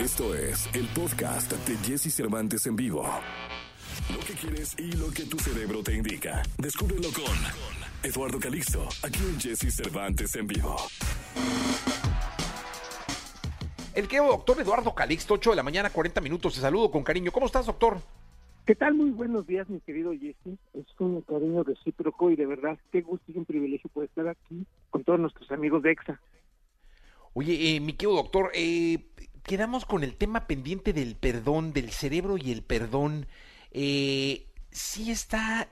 Esto es el podcast de Jesse Cervantes en vivo. Lo que quieres y lo que tu cerebro te indica. Descúbrelo con Eduardo Calixto, aquí en Jesse Cervantes en vivo. El querido doctor Eduardo Calixto, 8 de la mañana, 40 minutos. Te saludo con cariño. ¿Cómo estás, doctor? ¿Qué tal? Muy buenos días, mi querido Jesse. Es un cariño recíproco y de verdad, qué gusto y un privilegio poder estar aquí con todos nuestros amigos de EXA. Oye, eh, mi querido doctor, eh, quedamos con el tema pendiente del perdón, del cerebro y el perdón. Eh, sí está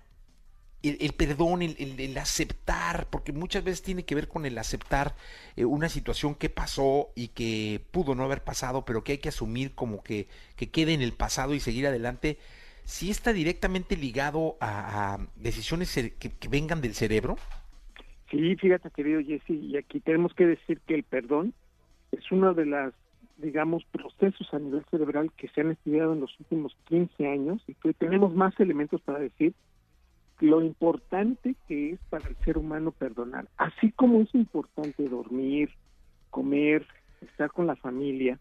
el, perdón, el, aceptar, porque muchas veces tiene que ver con el aceptar eh, una situación que pasó y que pudo no haber pasado, pero que hay que asumir como que, que quede en el pasado y seguir adelante. ¿Sí está directamente ligado a, decisiones que, que vengan del cerebro? Sí, fíjate, querido Jesse, y aquí tenemos que decir que el perdón es uno de las, digamos, procesos a nivel cerebral que se han estudiado en los últimos 15 años y que tenemos más elementos para decir lo importante que es para el ser humano perdonar. Así como es importante dormir, comer, estar con la familia,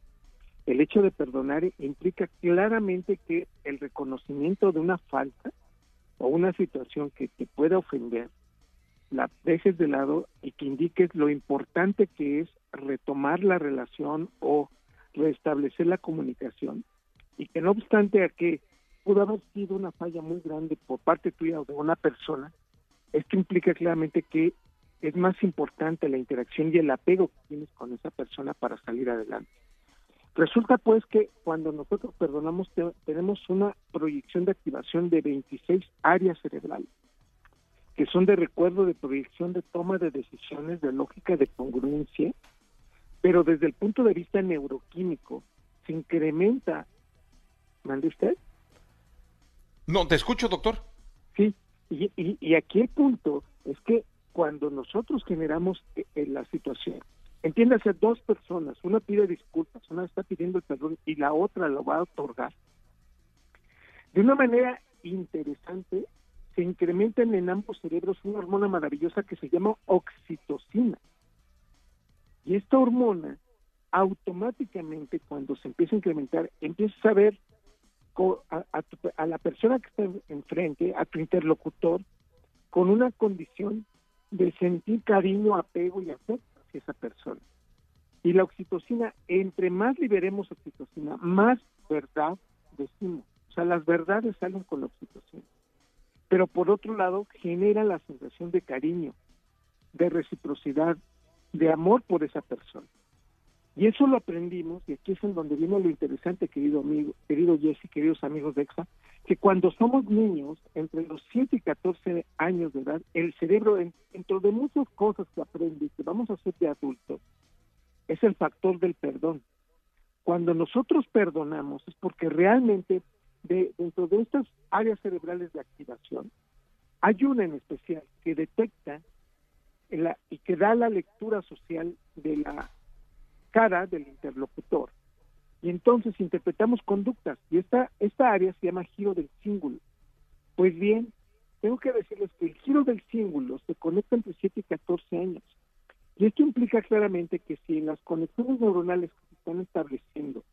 el hecho de perdonar implica claramente que el reconocimiento de una falta o una situación que te pueda ofender la dejes de lado y que indiques lo importante que es retomar la relación o restablecer la comunicación y que no obstante a que pudo haber sido una falla muy grande por parte tuya o de una persona, esto implica claramente que es más importante la interacción y el apego que tienes con esa persona para salir adelante. Resulta pues que cuando nosotros perdonamos tenemos una proyección de activación de 26 áreas cerebrales que son de recuerdo, de proyección, de toma de decisiones, de lógica, de congruencia, pero desde el punto de vista neuroquímico se incrementa. ¿Mande usted? No, te escucho, doctor. Sí, y, y, aquí el punto es que cuando nosotros generamos eh, la situación, entiéndase, dos personas, una pide disculpas, una está pidiendo el perdón y la otra lo va a otorgar. De una manera interesante, se incrementan en ambos cerebros una hormona maravillosa que se llama oxitocina. Y esta hormona, automáticamente, cuando se empieza a incrementar, empiezas a ver a, la persona que está enfrente, a tu interlocutor, con una condición de sentir cariño, apego y afecto hacia esa persona. Y la oxitocina, entre más liberemos oxitocina, más verdad decimos. O sea, las verdades salen con la oxitocina pero por otro lado genera la sensación de cariño, de reciprocidad, de amor por esa persona. Y eso lo aprendimos, y aquí es en donde viene lo interesante, querido amigo, querido Jesse, queridos amigos de EXA, que cuando somos niños, entre los 7 y 14 años de edad, el cerebro, dentro de muchas cosas que aprende y que vamos a hacer de adultos, es el factor del perdón. Cuando nosotros perdonamos es porque realmente dentro de estas áreas cerebrales de activación, hay una en especial que detecta y que da la lectura social de la cara del interlocutor. Y entonces interpretamos conductas. Y esta, esta área se llama giro del cíngulo. Pues bien, tengo que decirles que el giro del cíngulo se conecta entre 7 y 14 años. Y esto implica claramente que si en las conexiones neuronales que se están estableciendo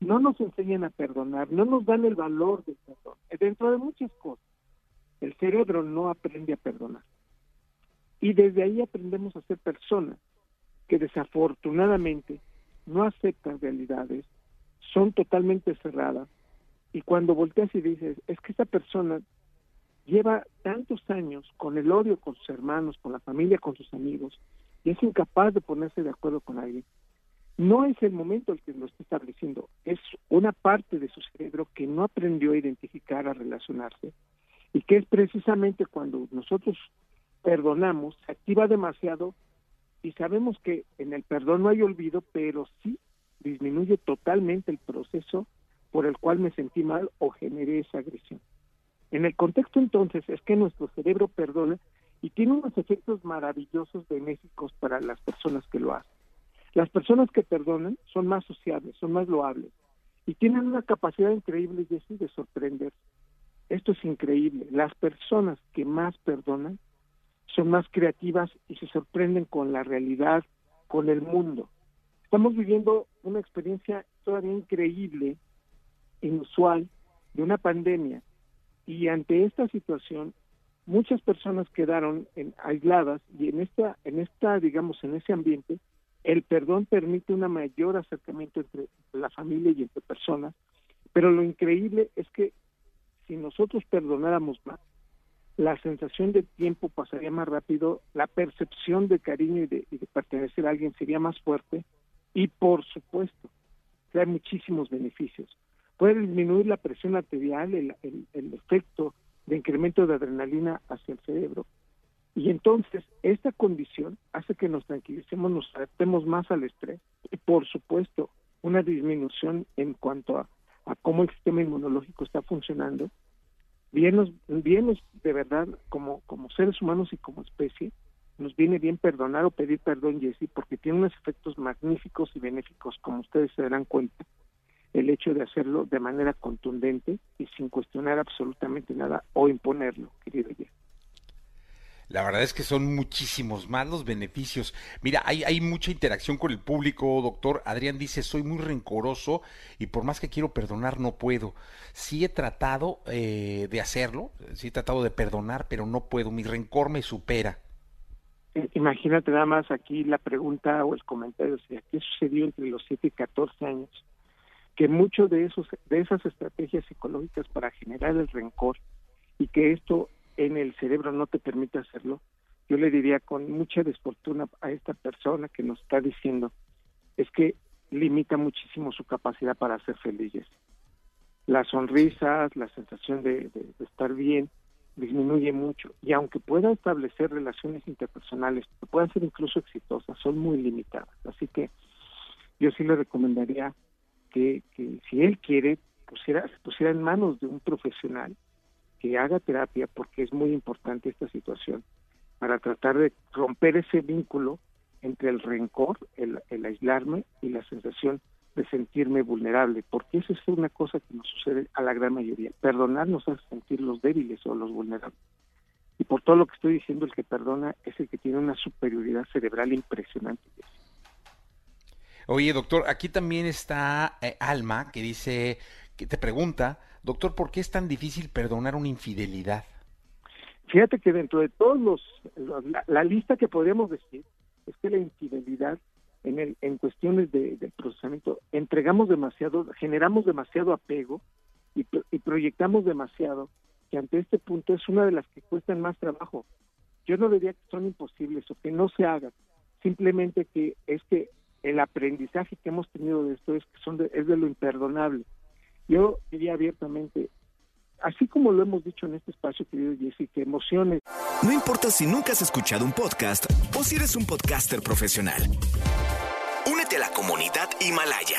no nos enseñan a perdonar, no nos dan el valor del perdón. Dentro de muchas cosas, el cerebro no aprende a perdonar. Y desde ahí aprendemos a ser personas que desafortunadamente no aceptan realidades, son totalmente cerradas. Y cuando volteas y dices, es que esta persona lleva tantos años con el odio con sus hermanos, con la familia, con sus amigos, y es incapaz de ponerse de acuerdo con alguien, no es el momento el que lo está estableciendo, es una parte de su cerebro que no aprendió a identificar, a relacionarse, y que es precisamente cuando nosotros perdonamos, se activa demasiado y sabemos que en el perdón no hay olvido, pero sí disminuye totalmente el proceso por el cual me sentí mal o generé esa agresión. En el contexto entonces es que nuestro cerebro perdona y tiene unos efectos maravillosos benéficos para las personas que lo hacen. Las personas que perdonan son más sociables, son más loables y tienen una capacidad increíble de sorprender. Esto es increíble. Las personas que más perdonan son más creativas y se sorprenden con la realidad, con el mundo. estamos viviendo una experiencia todavía increíble, inusual, de una pandemia. Y ante esta situación, muchas personas quedaron aisladas y en esta, en esta, digamos, en ese ambiente, el perdón permite un mayor acercamiento entre la familia y entre personas, pero lo increíble es que si nosotros perdonáramos más, la sensación de tiempo pasaría más rápido, la percepción de cariño y de, pertenecer a alguien sería más fuerte y por supuesto trae muchísimos beneficios. Puede disminuir la presión arterial, el, efecto de incremento de adrenalina hacia el cerebro. Y entonces esta condición hace que nos tranquilicemos, nos adaptemos más al estrés y por supuesto una disminución en cuanto a, a cómo el sistema inmunológico está funcionando bien nos, de verdad como, como seres humanos y como especie, nos viene bien perdonar o pedir perdón, Jesse, porque tiene unos efectos magníficos y benéficos, como ustedes se darán cuenta, el hecho de hacerlo de manera contundente y sin cuestionar absolutamente nada o imponerlo, querido Jesse. La verdad es que son muchísimos más los beneficios. Mira, hay, hay mucha interacción con el público, doctor. Adrián dice, soy muy rencoroso y por más que quiero perdonar, no puedo. Sí he tratado eh, de hacerlo, sí he tratado de perdonar, pero no puedo. Mi rencor me supera. Imagínate nada más aquí la pregunta o el comentario, o ¿qué sucedió entre los 7 y 14 años? Que mucho de, esos, de esas estrategias psicológicas para generar el rencor y que esto en el cerebro no te permite hacerlo, yo le diría con mucha desfortuna a esta persona que nos está diciendo, es que limita muchísimo su capacidad para ser felices. Las sonrisas, la sensación de, estar bien, disminuye mucho. Y aunque pueda establecer relaciones interpersonales, que puedan ser incluso exitosas, son muy limitadas. Así que yo sí le recomendaría que, que si él quiere, pusiera, pusiera en manos de un profesional que haga terapia porque es muy importante esta situación para tratar de romper ese vínculo entre el rencor, el, aislarme y la sensación de sentirme vulnerable, porque eso es una cosa que nos sucede a la gran mayoría. Perdonar nos hace sentir los débiles o los vulnerables. Y por todo lo que estoy diciendo, el que perdona es el que tiene una superioridad cerebral impresionante. Oye, doctor, aquí también está eh, Alma, que dice, que te pregunta, Doctor, ¿por qué es tan difícil perdonar una infidelidad? Fíjate que dentro de todos los, la, lista que podríamos decir es que la infidelidad en, el, en cuestiones de, procesamiento entregamos demasiado, generamos demasiado apego y, y proyectamos demasiado que ante este punto es una de las que cuestan más trabajo. Yo no diría que son imposibles o que no se hagan, simplemente que es que el aprendizaje que hemos tenido de esto es que son es de lo imperdonable. Yo diría abiertamente, así como lo hemos dicho en este espacio, querido Jesse, que emociones. No importa si nunca has escuchado un podcast o si eres un podcaster profesional. Únete a la comunidad Himalaya.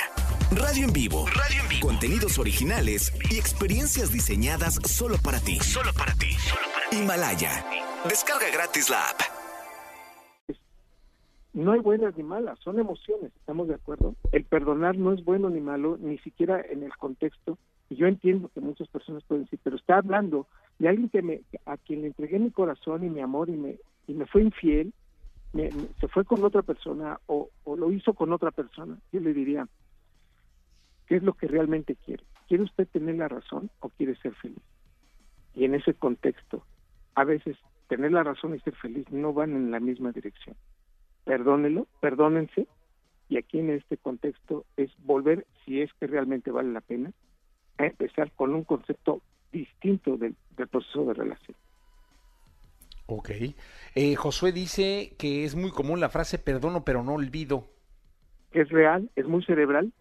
Radio en vivo. Radio en vivo. Contenidos originales y experiencias diseñadas solo para ti. Solo para ti. Solo para ti. Himalaya. Descarga gratis la app no hay buenas ni malas, son emociones, ¿estamos de acuerdo? El perdonar no es bueno ni malo, ni siquiera en el contexto, y yo entiendo que muchas personas pueden decir, pero está hablando de alguien que me, a quien le entregué mi corazón y mi amor y me, y me fue infiel, se fue con otra persona o, o lo hizo con otra persona, yo le diría, ¿qué es lo que realmente quiere? ¿Quiere usted tener la razón o quiere ser feliz? Y en ese contexto, a veces tener la razón y ser feliz no van en la misma dirección perdónelo, perdónense, y aquí en este contexto es volver, si es que realmente vale la pena, a empezar con un concepto distinto del, proceso de relación. Ok. Eh, Josué dice que es muy común la frase perdono pero no olvido. Es real, es muy cerebral.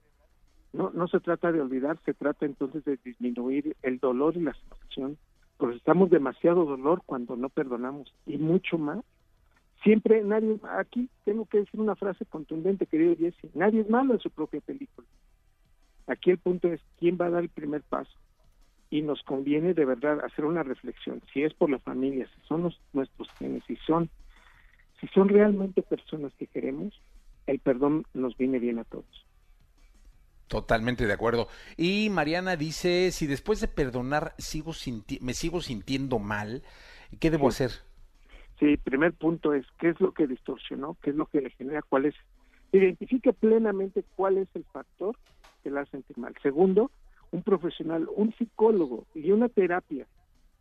No, no se trata de olvidar, se trata entonces de disminuir el dolor y la sensación. Procesamos demasiado dolor cuando no perdonamos y mucho más siempre nadie, aquí tengo que decir una frase contundente, querido Jesse, nadie es malo en su propia película. Aquí el punto es quién va a dar el primer paso. Y nos conviene de verdad hacer una reflexión, si es por la familia, si son nuestros genes, si son, si son realmente personas que queremos, el perdón nos viene bien a todos. Totalmente de acuerdo. Y Mariana dice, si después de perdonar sigo me sigo sintiendo mal, ¿qué debo hacer? Sí, primer punto es qué es lo que distorsionó, qué es lo que le genera, cuál es identifique plenamente cuál es el factor que la hace sentir mal. Segundo, un profesional, un psicólogo y una terapia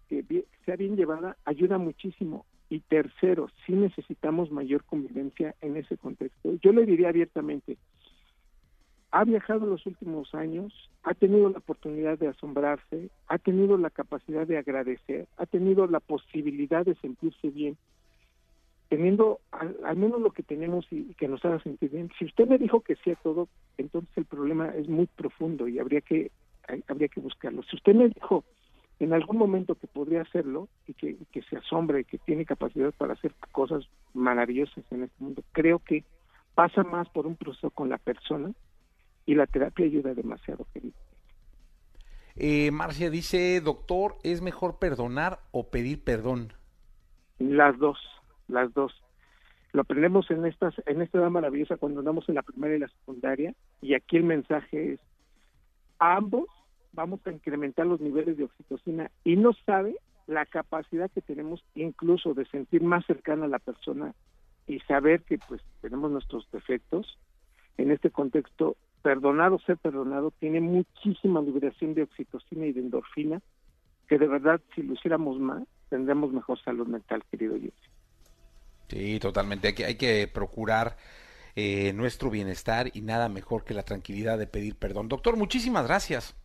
que sea bien llevada ayuda muchísimo. Y tercero, sí necesitamos mayor convivencia en ese contexto. Yo le diría abiertamente, ha viajado los últimos años, ha tenido la oportunidad de asombrarse, ha tenido la capacidad de agradecer, ha tenido la posibilidad de sentirse bien, teniendo al, menos lo que tenemos y, que nos haga sentir bien. Si usted me dijo que sí a todo, entonces el problema es muy profundo y habría que habría que buscarlo. Si usted me dijo en algún momento que podría hacerlo y que, que se asombre, que tiene capacidad para hacer cosas maravillosas en este mundo, creo que pasa más por un proceso con la persona y la terapia ayuda demasiado, querido. Eh, Marcia dice, doctor, ¿es mejor perdonar o pedir perdón? Las dos, las dos. Lo aprendemos en estas, en esta edad maravillosa cuando andamos en la primera y la secundaria, y aquí el mensaje es, ambos vamos a incrementar los niveles de oxitocina y no sabe la capacidad que tenemos incluso de sentir más cercana a la persona y saber que pues tenemos nuestros defectos en este contexto perdonar o ser perdonado tiene muchísima liberación de oxitocina y de endorfina que de verdad si lo hiciéramos más tendremos mejor salud mental querido Jesse. Sí, totalmente. Hay que, hay que procurar eh, nuestro bienestar y nada mejor que la tranquilidad de pedir perdón. Doctor, muchísimas gracias.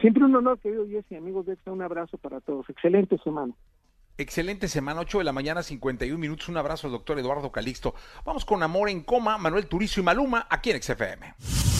Siempre un honor, querido Jesse, amigos de EXA, un abrazo para todos. Excelente semana. Excelente semana, 8 de la mañana, 51 minutos. Un abrazo al doctor Eduardo Calixto. Vamos con Amor en Coma, Manuel Turizo y Maluma, aquí en XFM.